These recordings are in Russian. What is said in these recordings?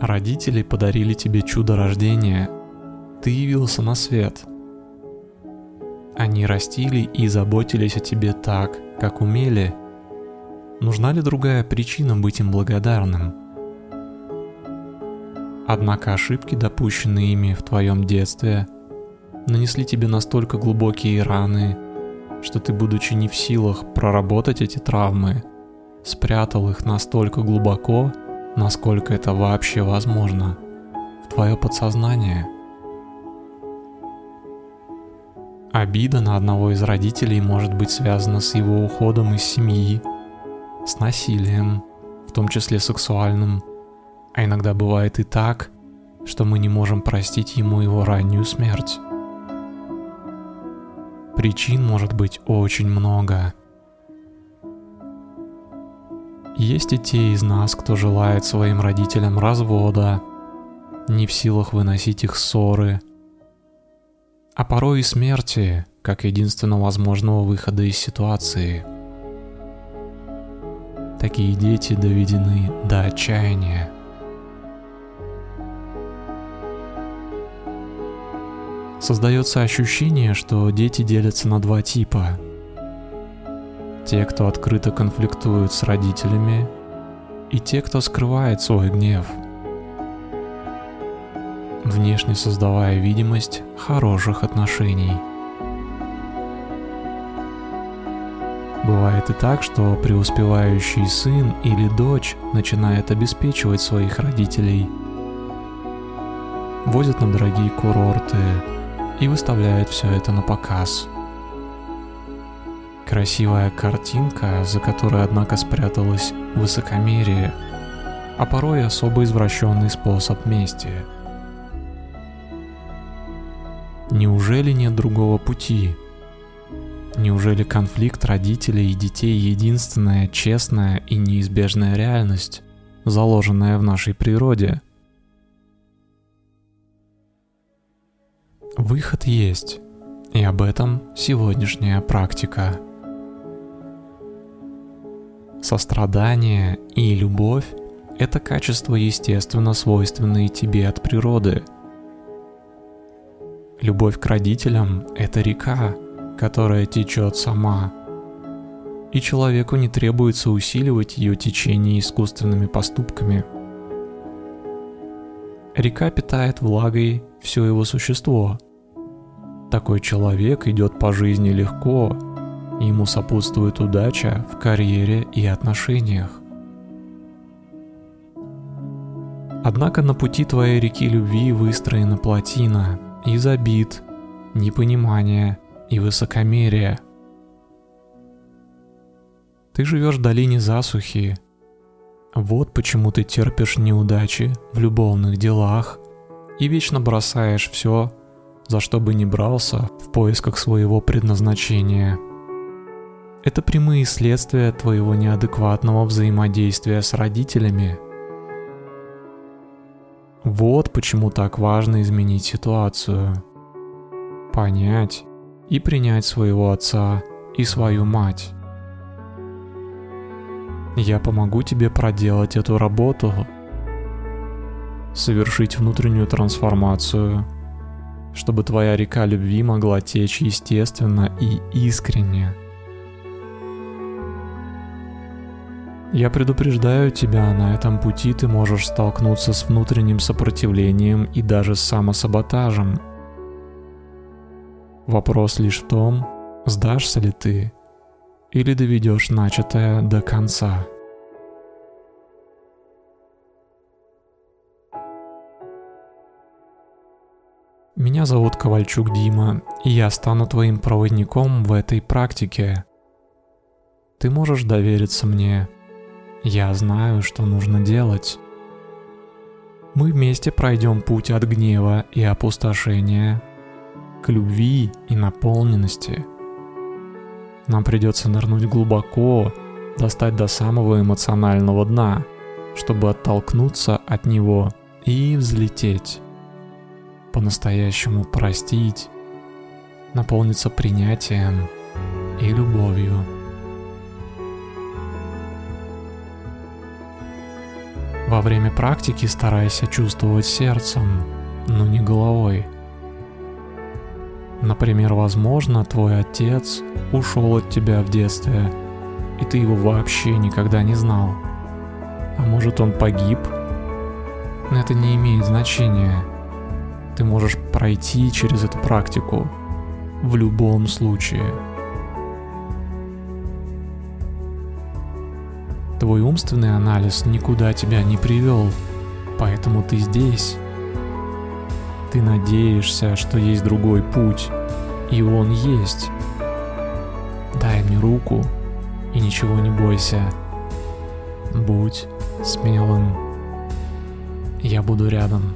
Родители подарили тебе чудо рождения. Ты явился на свет. Они растили и заботились о тебе так, как умели. Нужна ли другая причина быть им благодарным? Однако ошибки, допущенные ими в твоем детстве, нанесли тебе настолько глубокие раны, что ты, будучи не в силах проработать эти травмы, спрятал их настолько глубоко, насколько это вообще возможно, в твое подсознание. Обида на одного из родителей может быть связана с его уходом из семьи, с насилием, в том числе сексуальным, а иногда бывает и так, что мы не можем простить ему его раннюю смерть. Причин может быть очень много. Есть и те из нас, кто желает своим родителям развода, не в силах выносить их ссоры, а порой и смерти, как единственного возможного выхода из ситуации. Такие дети доведены до отчаяния. Создается ощущение, что дети делятся на два типа. Те, кто открыто конфликтуют с родителями, и те, кто скрывает свой гнев, внешне создавая видимость хороших отношений. Бывает и так, что преуспевающий сын или дочь начинает обеспечивать своих родителей, возят на дорогие курорты, и выставляет все это на показ. Красивая картинка, за которой, однако, спряталось высокомерие, а порой особо извращенный способ мести. Неужели нет другого пути? Неужели конфликт родителей и детей единственная честная и неизбежная реальность, заложенная в нашей природе – Выход есть, и об этом сегодняшняя практика. Сострадание и любовь – это качества естественно свойственные тебе от природы. Любовь к родителям – это река, которая течет сама, и человеку не требуется усиливать ее течение искусственными поступками. Река питает влагой все его существо – такой человек идет по жизни легко, ему сопутствует удача в карьере и отношениях. Однако на пути твоей реки любви выстроена плотина из обид, непонимания и высокомерия. Ты живешь в долине засухи. Вот почему ты терпишь неудачи в любовных делах и вечно бросаешь все за что бы ни брался в поисках своего предназначения. Это прямые следствия твоего неадекватного взаимодействия с родителями. Вот почему так важно изменить ситуацию. Понять и принять своего отца и свою мать. Я помогу тебе проделать эту работу, совершить внутреннюю трансформацию – чтобы твоя река любви могла течь естественно и искренне. Я предупреждаю тебя, на этом пути ты можешь столкнуться с внутренним сопротивлением и даже с самосаботажем. Вопрос лишь в том, сдашься ли ты или доведешь начатое до конца. Меня зовут Ковальчук Дима, и я стану твоим проводником в этой практике. Ты можешь довериться мне. Я знаю, что нужно делать. Мы вместе пройдем путь от гнева и опустошения к любви и наполненности. Нам придется нырнуть глубоко, достать до самого эмоционального дна, чтобы оттолкнуться от него и взлететь по-настоящему простить, наполниться принятием и любовью. Во время практики старайся чувствовать сердцем, но не головой. Например, возможно, твой отец ушел от тебя в детстве, и ты его вообще никогда не знал. А может он погиб? Но это не имеет значения. Ты можешь пройти через эту практику в любом случае. Твой умственный анализ никуда тебя не привел, поэтому ты здесь. Ты надеешься, что есть другой путь, и он есть. Дай мне руку и ничего не бойся. Будь смелым. Я буду рядом.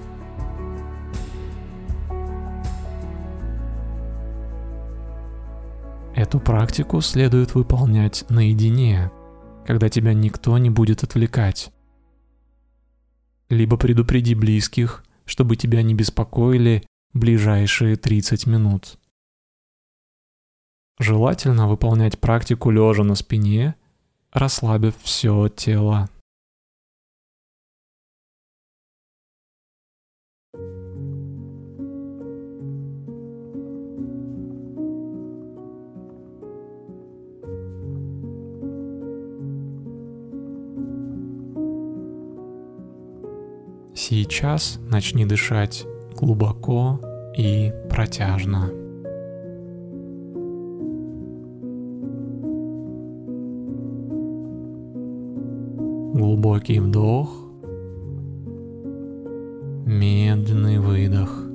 Эту практику следует выполнять наедине – когда тебя никто не будет отвлекать. Либо предупреди близких, чтобы тебя не беспокоили ближайшие 30 минут. Желательно выполнять практику лежа на спине, расслабив все тело. Сейчас начни дышать глубоко и протяжно. Глубокий вдох, медленный выдох.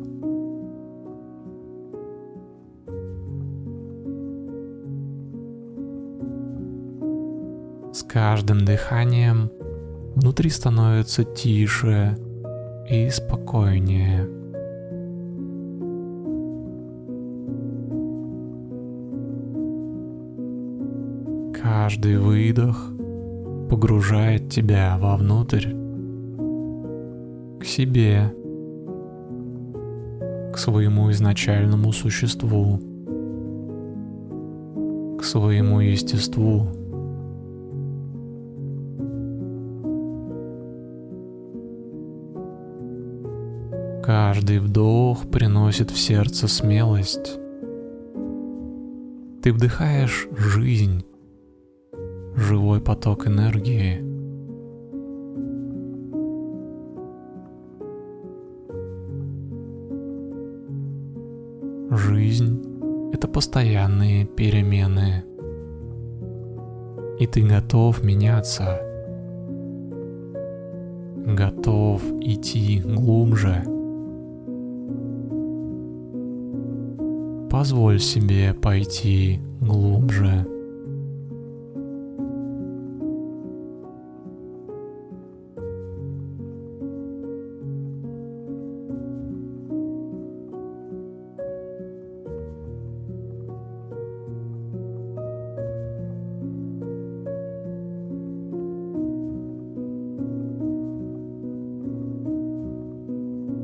С каждым дыханием внутри становится тише и спокойнее. Каждый выдох погружает тебя вовнутрь, к себе, к своему изначальному существу, к своему естеству. Каждый вдох приносит в сердце смелость. Ты вдыхаешь жизнь, живой поток энергии. Жизнь — это постоянные перемены. И ты готов меняться. Готов идти глубже — Позволь себе пойти глубже.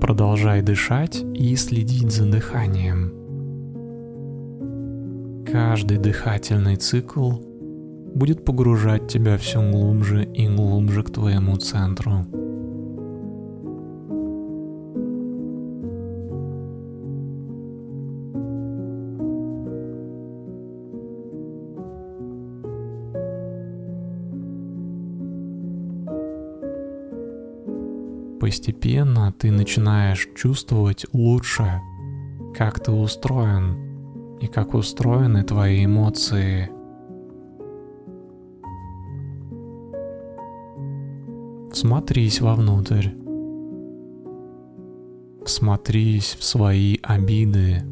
Продолжай дышать и следить за дыханием. Каждый дыхательный цикл будет погружать тебя все глубже и глубже к твоему центру. Постепенно ты начинаешь чувствовать лучше, как ты устроен, и как устроены твои эмоции. Всмотрись вовнутрь. Всмотрись в свои обиды.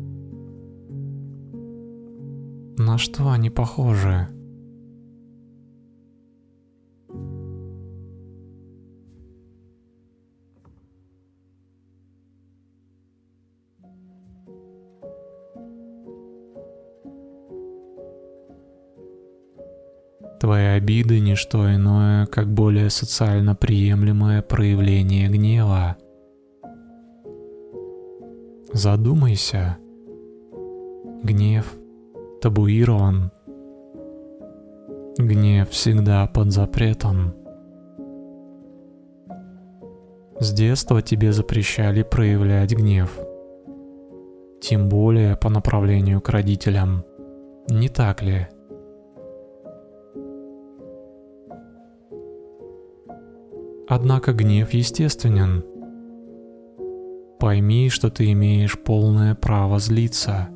На что они похожи? Твои обиды – не что иное, как более социально приемлемое проявление гнева. Задумайся. Гнев табуирован. Гнев всегда под запретом. С детства тебе запрещали проявлять гнев. Тем более по направлению к родителям. Не так ли? Однако гнев естественен. Пойми, что ты имеешь полное право злиться.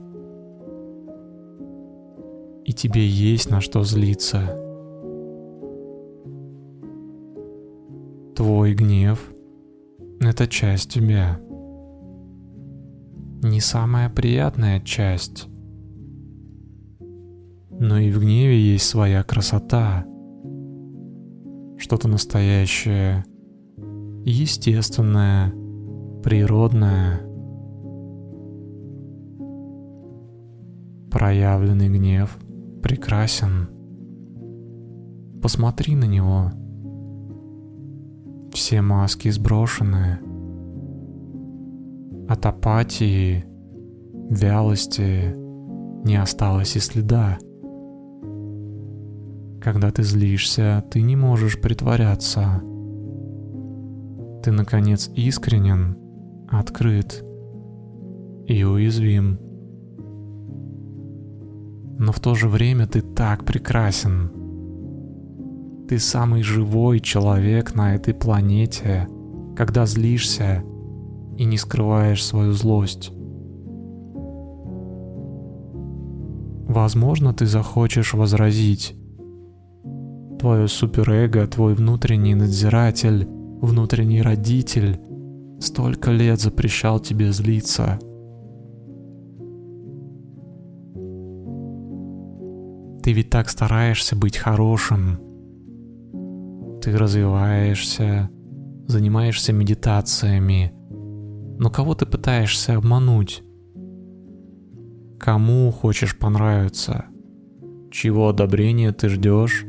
И тебе есть на что злиться. Твой гнев — это часть тебя. Не самая приятная часть. Но и в гневе есть своя красота. Что-то настоящее, естественное, природное. Проявленный гнев прекрасен. Посмотри на него — все маски сброшены. От апатии, вялости не осталось и следа. Когда ты злишься, ты не можешь притворяться. Ты, наконец, искренен, открыт и уязвим. Но в то же время ты так прекрасен — ты самый живой человек на этой планете, когда злишься и не скрываешь свою злость. Возможно, ты захочешь возразить. Твое суперэго, твой внутренний надзиратель, внутренний родитель столько лет запрещал тебе злиться. Ты ведь так стараешься быть хорошим, ты развиваешься, занимаешься медитациями, но кого ты пытаешься обмануть? Кому хочешь понравиться? Чего одобрения ты ждешь,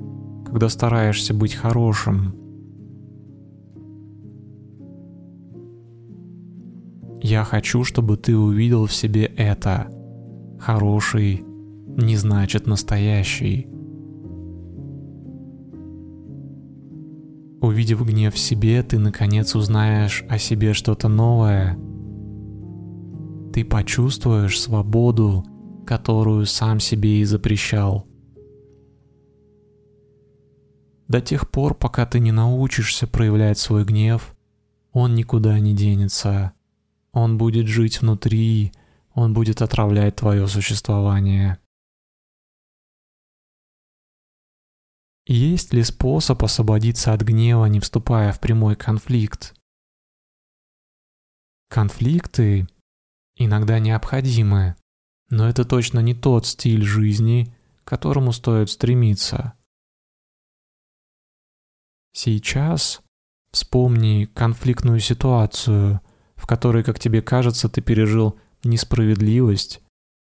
когда стараешься быть хорошим? Я хочу, чтобы ты увидел в себе это. Хороший не значит настоящий. Увидев гнев в себе, ты наконец узнаешь о себе что-то новое. Ты почувствуешь свободу, которую сам себе и запрещал. До тех пор, пока ты не научишься проявлять свой гнев, он никуда не денется. Он будет жить внутри, он будет отравлять твое существование. Есть ли способ освободиться от гнева, не вступая в прямой конфликт? Конфликты иногда необходимы, но это точно не тот стиль жизни, к которому стоит стремиться. Сейчас вспомни конфликтную ситуацию, в которой, как тебе кажется, ты пережил несправедливость,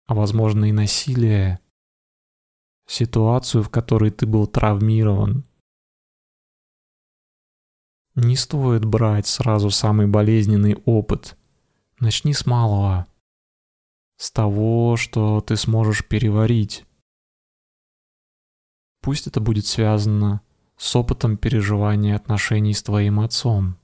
а возможно и насилие ситуацию, в которой ты был травмирован. Не стоит брать сразу самый болезненный опыт. Начни с малого. С того, что ты сможешь переварить. Пусть это будет связано с опытом переживания отношений с твоим отцом.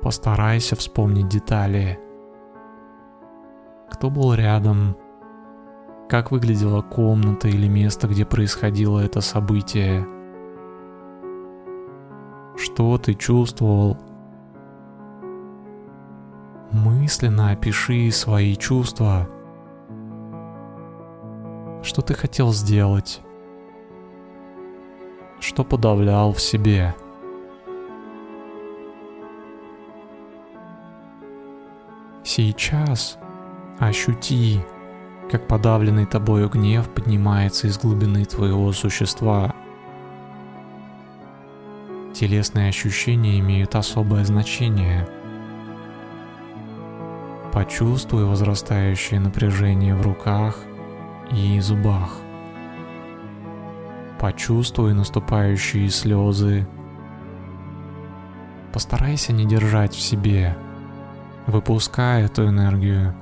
Постарайся вспомнить детали кто был рядом, как выглядела комната или место, где происходило это событие, что ты чувствовал. Мысленно опиши свои чувства. Что ты хотел сделать? Что подавлял в себе? Сейчас Ощути, как подавленный тобою гнев поднимается из глубины твоего существа. Телесные ощущения имеют особое значение. Почувствуй возрастающее напряжение в руках и зубах. Почувствуй наступающие слезы. Постарайся не держать в себе. Выпускай эту энергию.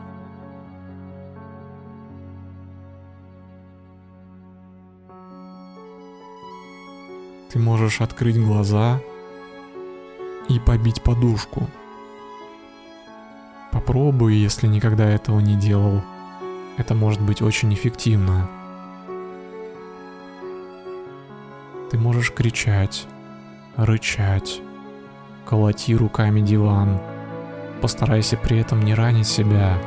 Ты можешь открыть глаза и побить подушку. Попробуй, если никогда этого не делал. Это может быть очень эффективно. Ты можешь кричать, рычать, колоти руками диван. Постарайся при этом не ранить себя.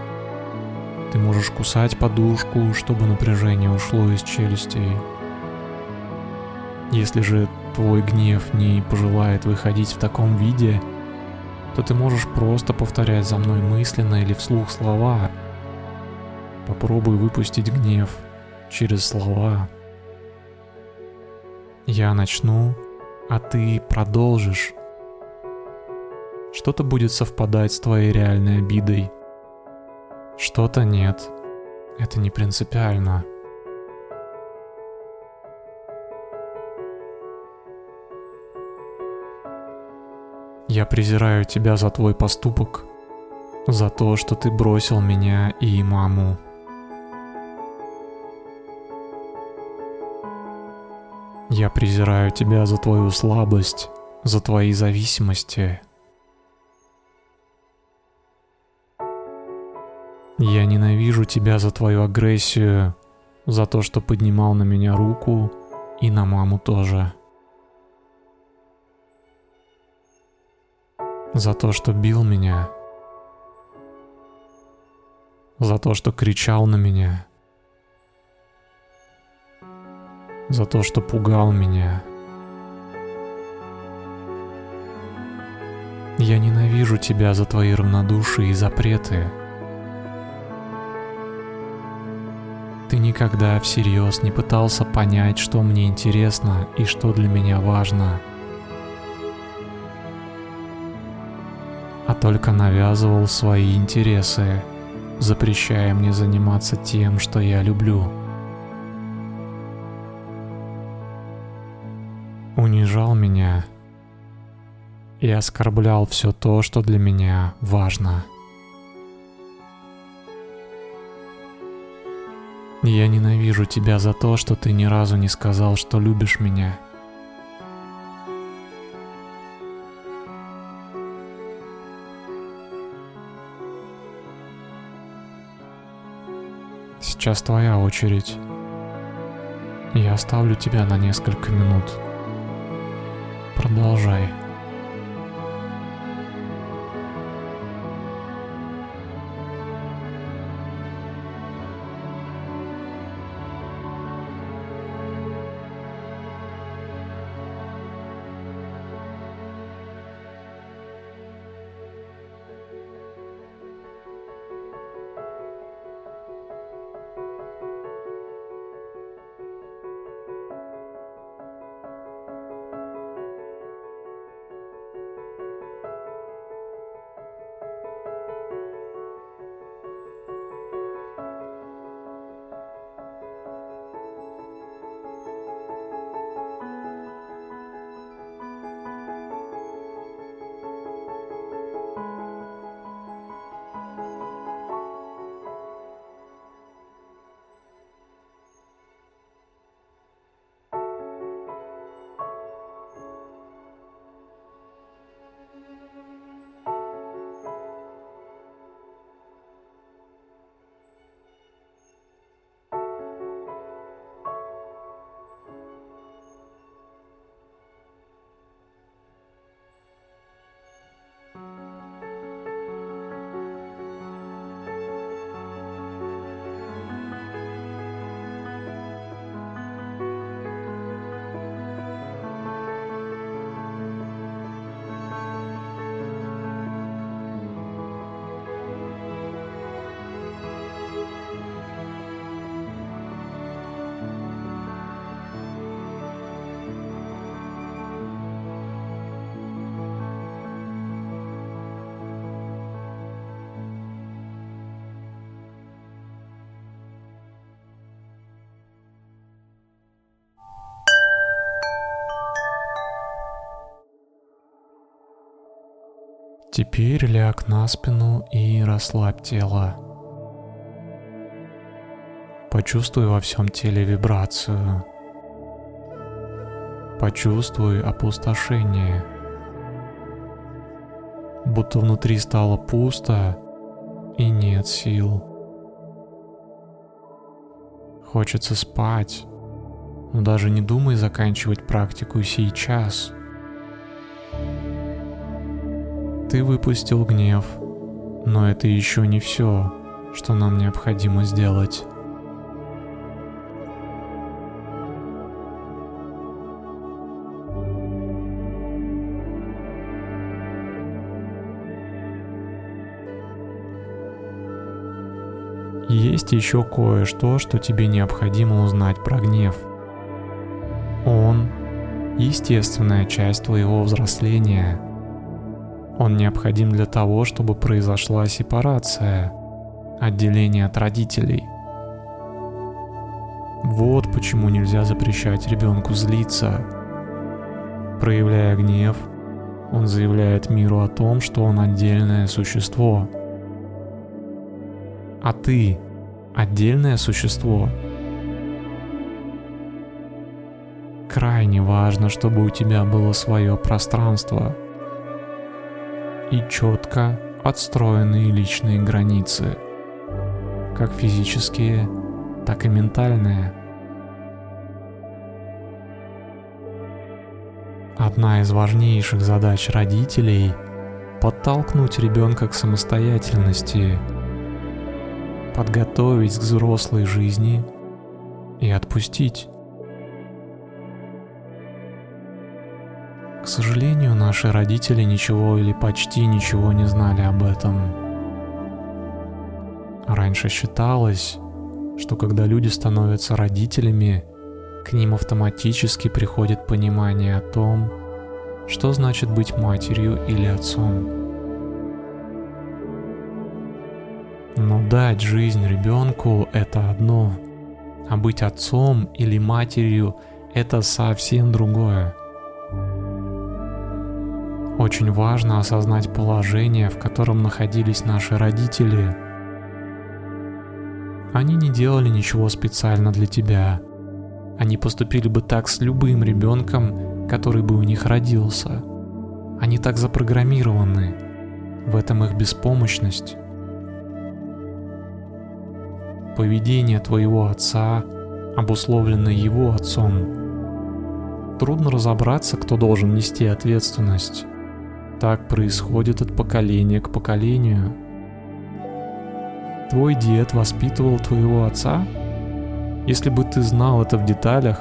Ты можешь кусать подушку, чтобы напряжение ушло из челюстей. Если же твой гнев не пожелает выходить в таком виде, то ты можешь просто повторять за мной мысленно или вслух слова. Попробуй выпустить гнев через слова. Я начну, а ты продолжишь. Что-то будет совпадать с твоей реальной обидой. Что-то нет. Это не принципиально. Я презираю тебя за твой поступок, за то, что ты бросил меня и маму. Я презираю тебя за твою слабость, за твои зависимости. Я ненавижу тебя за твою агрессию, за то, что поднимал на меня руку и на маму тоже. За то, что бил меня. За то, что кричал на меня. За то, что пугал меня. Я ненавижу тебя за твои равнодушие и запреты. Ты никогда всерьез не пытался понять, что мне интересно и что для меня важно. а только навязывал свои интересы, запрещая мне заниматься тем, что я люблю. Унижал меня и оскорблял все то, что для меня важно. Я ненавижу тебя за то, что ты ни разу не сказал, что любишь меня – Сейчас твоя очередь. Я оставлю тебя на несколько минут. Продолжай. Теперь ляг на спину и расслабь тело. Почувствуй во всем теле вибрацию. Почувствуй опустошение. Будто внутри стало пусто и нет сил. Хочется спать, но даже не думай заканчивать практику сейчас. Ты выпустил гнев, но это еще не все, что нам необходимо сделать. Есть еще кое-что, что тебе необходимо узнать про гнев. Он – естественная часть твоего взросления. Он необходим для того, чтобы произошла сепарация, отделение от родителей. Вот почему нельзя запрещать ребенку злиться. Проявляя гнев, он заявляет миру о том, что он отдельное существо – а ты отдельное существо. Крайне важно, чтобы у тебя было свое пространство и четко отстроенные личные границы, как физические, так и ментальные. Одна из важнейших задач родителей – подтолкнуть ребенка к самостоятельности – подготовить к взрослой жизни и отпустить. К сожалению, наши родители ничего или почти ничего не знали об этом. Раньше считалось, что когда люди становятся родителями, к ним автоматически приходит понимание о том, что значит быть матерью или отцом. Но дать жизнь ребенку – это одно, а быть отцом или матерью – это совсем другое. Очень важно осознать положение, в котором находились наши родители. Они не делали ничего специально для тебя. Они поступили бы так с любым ребенком, который бы у них родился. Они так запрограммированы. В этом их беспомощность поведение твоего отца обусловлено его отцом. Трудно разобраться, кто должен нести ответственность. Так происходит от поколения к поколению. Твой дед воспитывал твоего отца? Если бы ты знал это в деталях,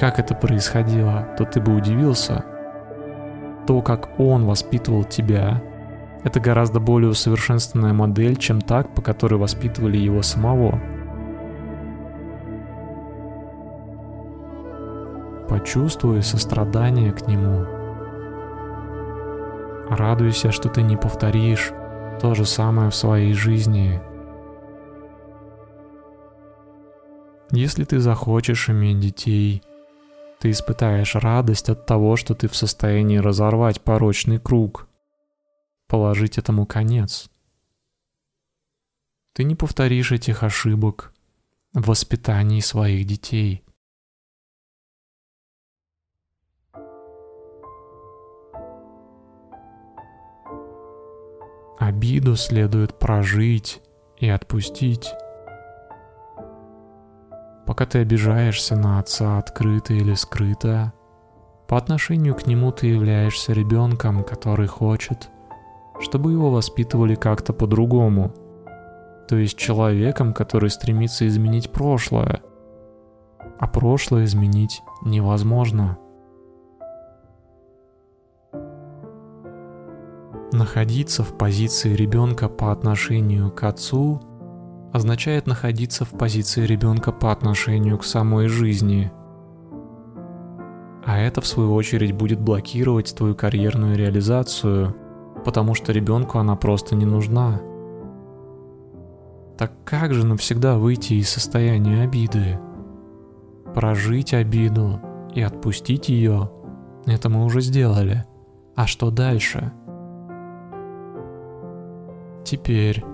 как это происходило, то ты бы удивился. То, как он воспитывал тебя, это гораздо более усовершенствованная модель, чем так, по которой воспитывали его самого. Почувствуй сострадание к нему. Радуйся, что ты не повторишь то же самое в своей жизни. Если ты захочешь иметь детей, ты испытаешь радость от того, что ты в состоянии разорвать порочный круг – положить этому конец. Ты не повторишь этих ошибок в воспитании своих детей. Обиду следует прожить и отпустить. Пока ты обижаешься на отца открыто или скрыто, по отношению к нему ты являешься ребенком, который хочет, чтобы его воспитывали как-то по-другому. То есть человеком, который стремится изменить прошлое. А прошлое изменить невозможно. Находиться в позиции ребенка по отношению к отцу означает находиться в позиции ребенка по отношению к самой жизни. А это в свою очередь будет блокировать твою карьерную реализацию – потому что ребенку она просто не нужна. Так как же навсегда выйти из состояния обиды? Прожить обиду и отпустить ее – это мы уже сделали. А что дальше? Теперь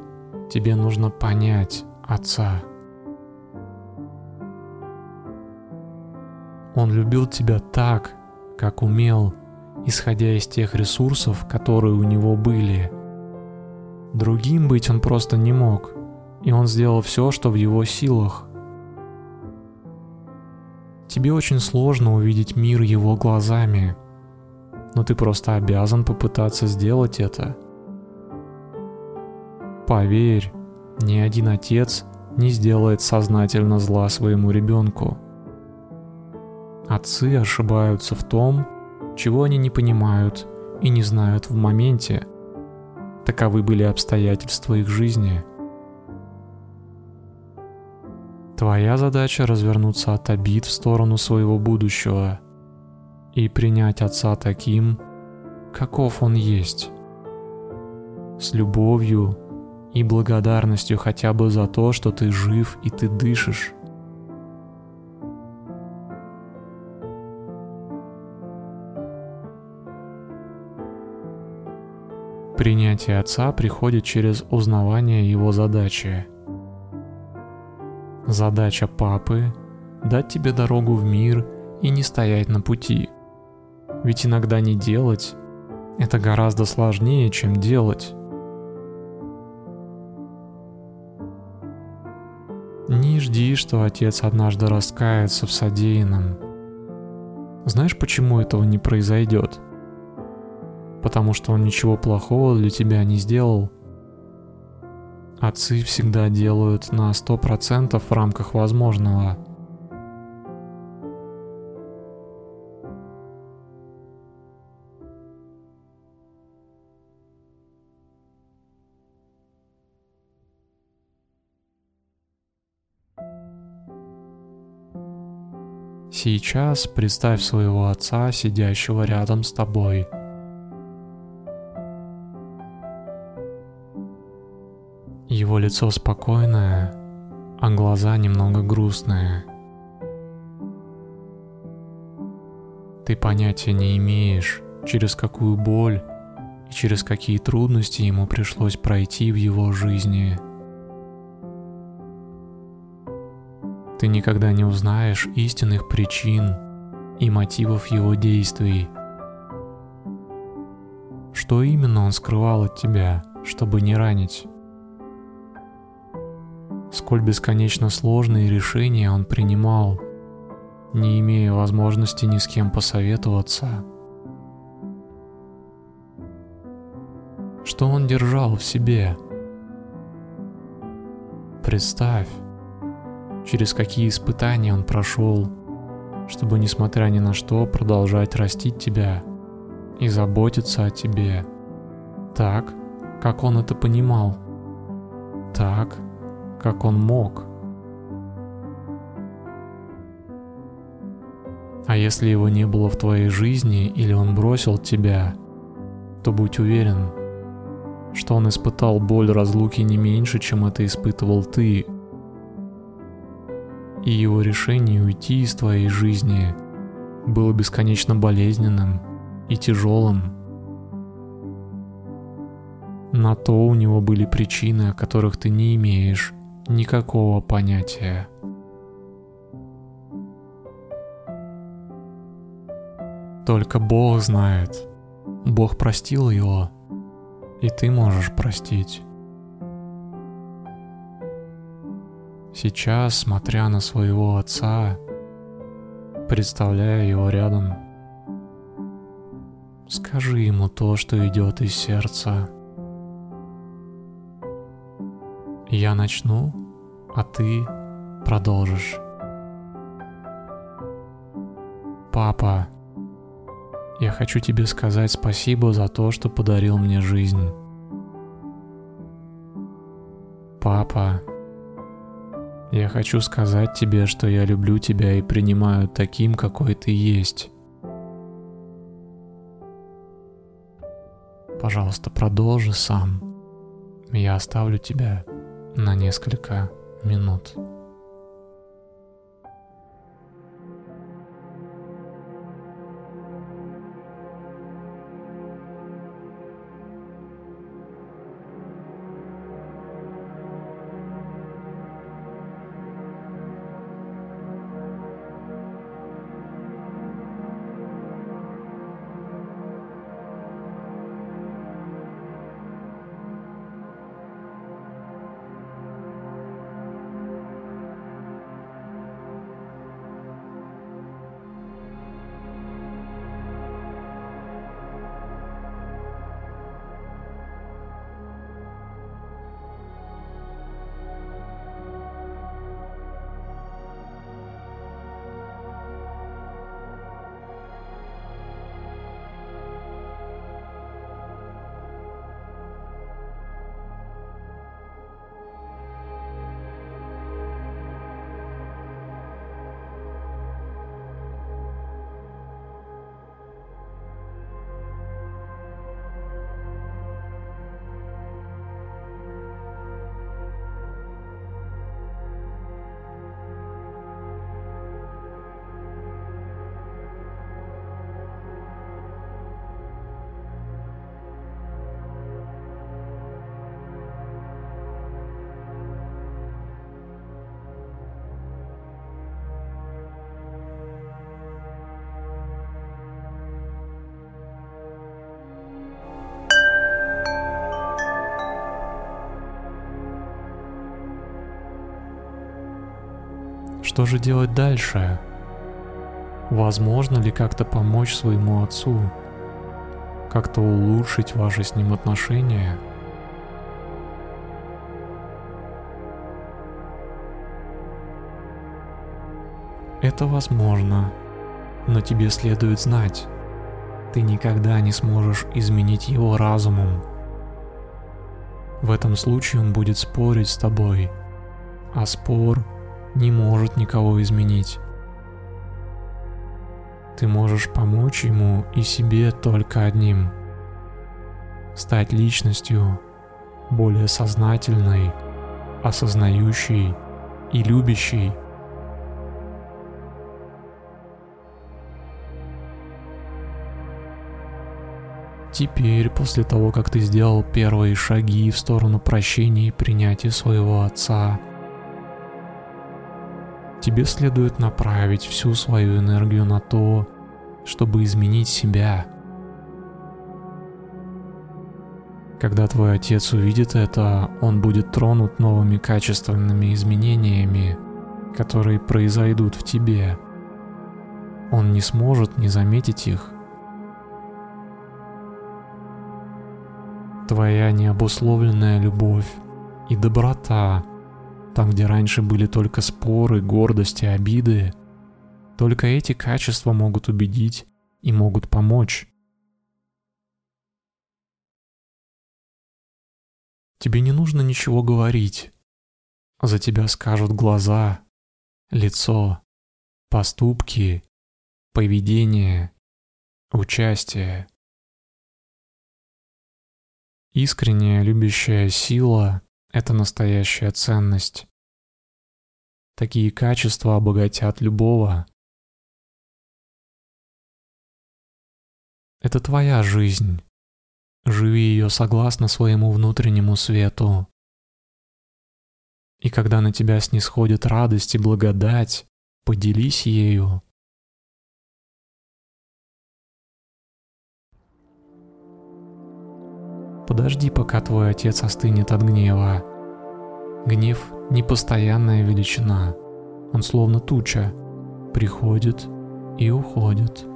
тебе нужно понять отца. Он любил тебя так, как умел, исходя из тех ресурсов, которые у него были. Другим быть он просто не мог, и он сделал все, что в его силах. Тебе очень сложно увидеть мир его глазами, но ты просто обязан попытаться сделать это. Поверь, ни один отец не сделает сознательно зла своему ребенку. Отцы ошибаются в том, чего они не понимают и не знают в моменте. Таковы были обстоятельства их жизни. Твоя задача развернуться от обид в сторону своего будущего и принять отца таким, каков он есть. С любовью и благодарностью хотя бы за то, что ты жив и ты дышишь. Принятие Отца приходит через узнавание Его задачи. Задача Папы – дать тебе дорогу в мир и не стоять на пути. Ведь иногда не делать – это гораздо сложнее, чем делать. Не жди, что отец однажды раскается в содеянном. Знаешь, почему этого не произойдет? Потому что он ничего плохого для тебя не сделал. Отцы всегда делают на 100% в рамках возможного – Сейчас представь своего отца, сидящего рядом с тобой. Его лицо спокойное, а глаза немного грустные. Ты понятия не имеешь, через какую боль и через какие трудности ему пришлось пройти в его жизни – ты никогда не узнаешь истинных причин и мотивов его действий. Что именно он скрывал от тебя, чтобы не ранить? Сколь бесконечно сложные решения он принимал, не имея возможности ни с кем посоветоваться. Что он держал в себе? Представь, через какие испытания он прошел, чтобы, несмотря ни на что, продолжать растить тебя и заботиться о тебе так, как он это понимал, так, как он мог. А если его не было в твоей жизни или он бросил тебя, то будь уверен, что он испытал боль разлуки не меньше, чем это испытывал ты и его решение уйти из твоей жизни было бесконечно болезненным и тяжелым. На то у него были причины, о которых ты не имеешь никакого понятия. Только Бог знает. Бог простил его, и ты можешь простить. Сейчас, смотря на своего отца, представляя его рядом, скажи ему то, что идет из сердца. Я начну, а ты продолжишь. Папа, я хочу тебе сказать спасибо за то, что подарил мне жизнь. Папа, я хочу сказать тебе, что я люблю тебя и принимаю таким, какой ты есть. Пожалуйста, продолжи сам. Я оставлю тебя на несколько минут. Что же делать дальше? Возможно ли как-то помочь своему отцу? Как-то улучшить ваши с ним отношения? Это возможно, но тебе следует знать, ты никогда не сможешь изменить его разумом. В этом случае он будет спорить с тобой, а спор не может никого изменить. Ты можешь помочь ему и себе только одним. Стать личностью более сознательной, осознающей и любящей – Теперь, после того, как ты сделал первые шаги в сторону прощения и принятия своего отца, тебе следует направить всю свою энергию на то, чтобы изменить себя. Когда твой отец увидит это, он будет тронут новыми качественными изменениями, которые произойдут в тебе. Он не сможет не заметить их. Твоя необусловленная любовь и доброта, там, где раньше были только споры, гордость и обиды, только эти качества могут убедить и могут помочь. Тебе не нужно ничего говорить. За тебя скажут глаза, лицо, поступки, поведение, участие. Искренняя любящая сила — это настоящая ценность. Такие качества обогатят любого. Это твоя жизнь. Живи ее согласно своему внутреннему свету. И когда на тебя снисходит радость и благодать, поделись ею. Подожди, пока твой отец остынет от гнева. Гнев — непостоянная величина. Он словно туча. Приходит и уходит.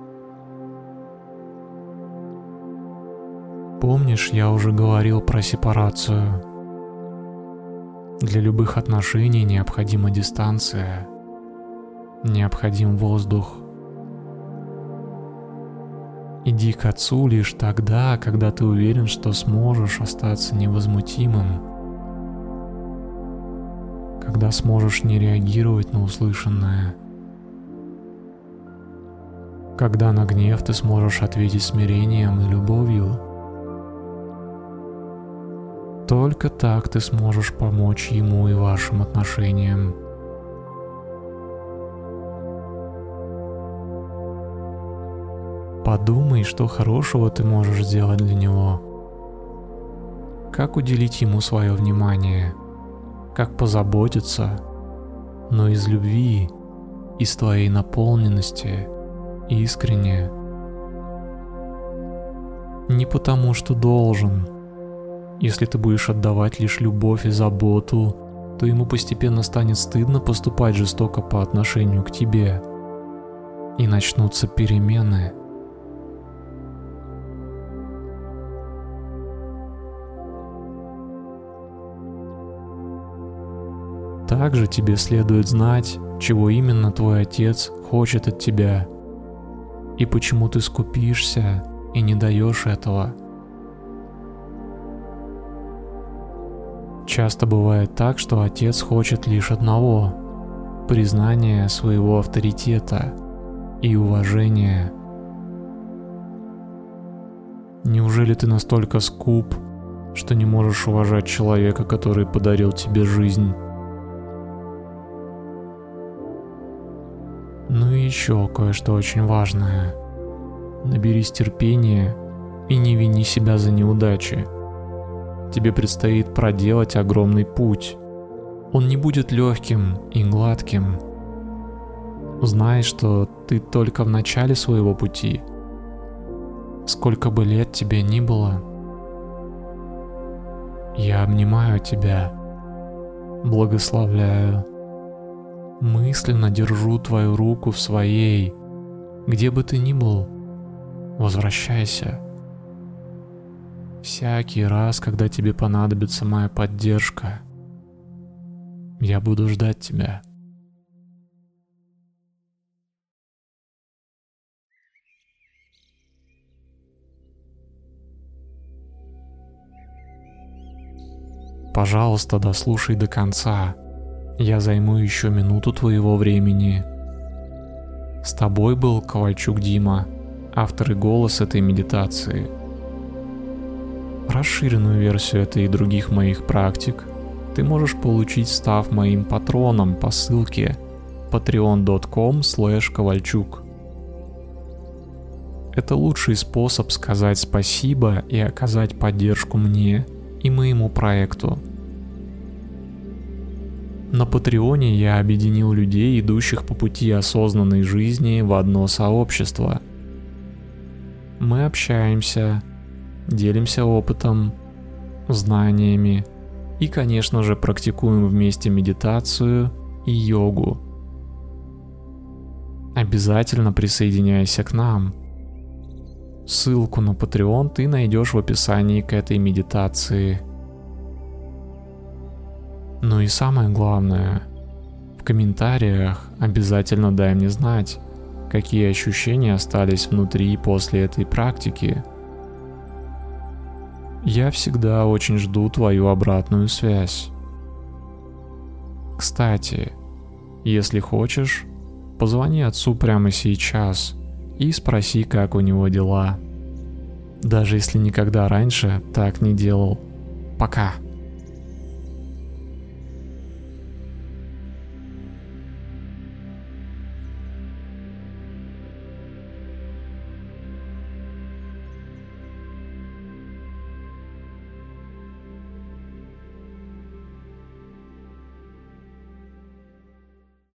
Помнишь, я уже говорил про сепарацию? Для любых отношений необходима дистанция. Необходим воздух — Иди к Отцу лишь тогда, когда ты уверен, что сможешь остаться невозмутимым, когда сможешь не реагировать на услышанное, когда на гнев ты сможешь ответить смирением и любовью. Только так ты сможешь помочь ему и вашим отношениям. Подумай, что хорошего ты можешь сделать для него. Как уделить ему свое внимание, как позаботиться, но из любви, из твоей наполненности, искренне. Не потому, что должен. Если ты будешь отдавать лишь любовь и заботу, то ему постепенно станет стыдно поступать жестоко по отношению к тебе. И начнутся перемены – Также тебе следует знать, чего именно твой отец хочет от тебя, и почему ты скупишься и не даешь этого. Часто бывает так, что отец хочет лишь одного – признания своего авторитета и уважения. Неужели ты настолько скуп, что не можешь уважать человека, который подарил тебе жизнь? Ну и еще кое-что очень важное. Наберись терпения и не вини себя за неудачи. Тебе предстоит проделать огромный путь. Он не будет легким и гладким. Знай, что ты только в начале своего пути. Сколько бы лет тебе ни было, я обнимаю тебя, благословляю Мысленно держу твою руку в своей. Где бы ты ни был, возвращайся. Всякий раз, когда тебе понадобится моя поддержка, я буду ждать тебя. Пожалуйста, дослушай до конца. Я займу еще минуту твоего времени. С тобой был Ковальчук Дима, автор и голос этой медитации. Расширенную версию этой и других моих практик ты можешь получить, став моим патроном по ссылке patreon.com ковальчук. Это лучший способ сказать спасибо и оказать поддержку мне и моему проекту. На Патреоне я объединил людей, идущих по пути осознанной жизни, в одно сообщество. Мы общаемся, делимся опытом, знаниями и, конечно же, практикуем вместе медитацию и йогу. Обязательно присоединяйся к нам. Ссылку на Patreon ты найдешь в описании к этой медитации – ну и самое главное, в комментариях обязательно дай мне знать, какие ощущения остались внутри после этой практики. Я всегда очень жду твою обратную связь. Кстати, если хочешь, позвони отцу прямо сейчас и спроси, как у него дела. Даже если никогда раньше так не делал. Пока.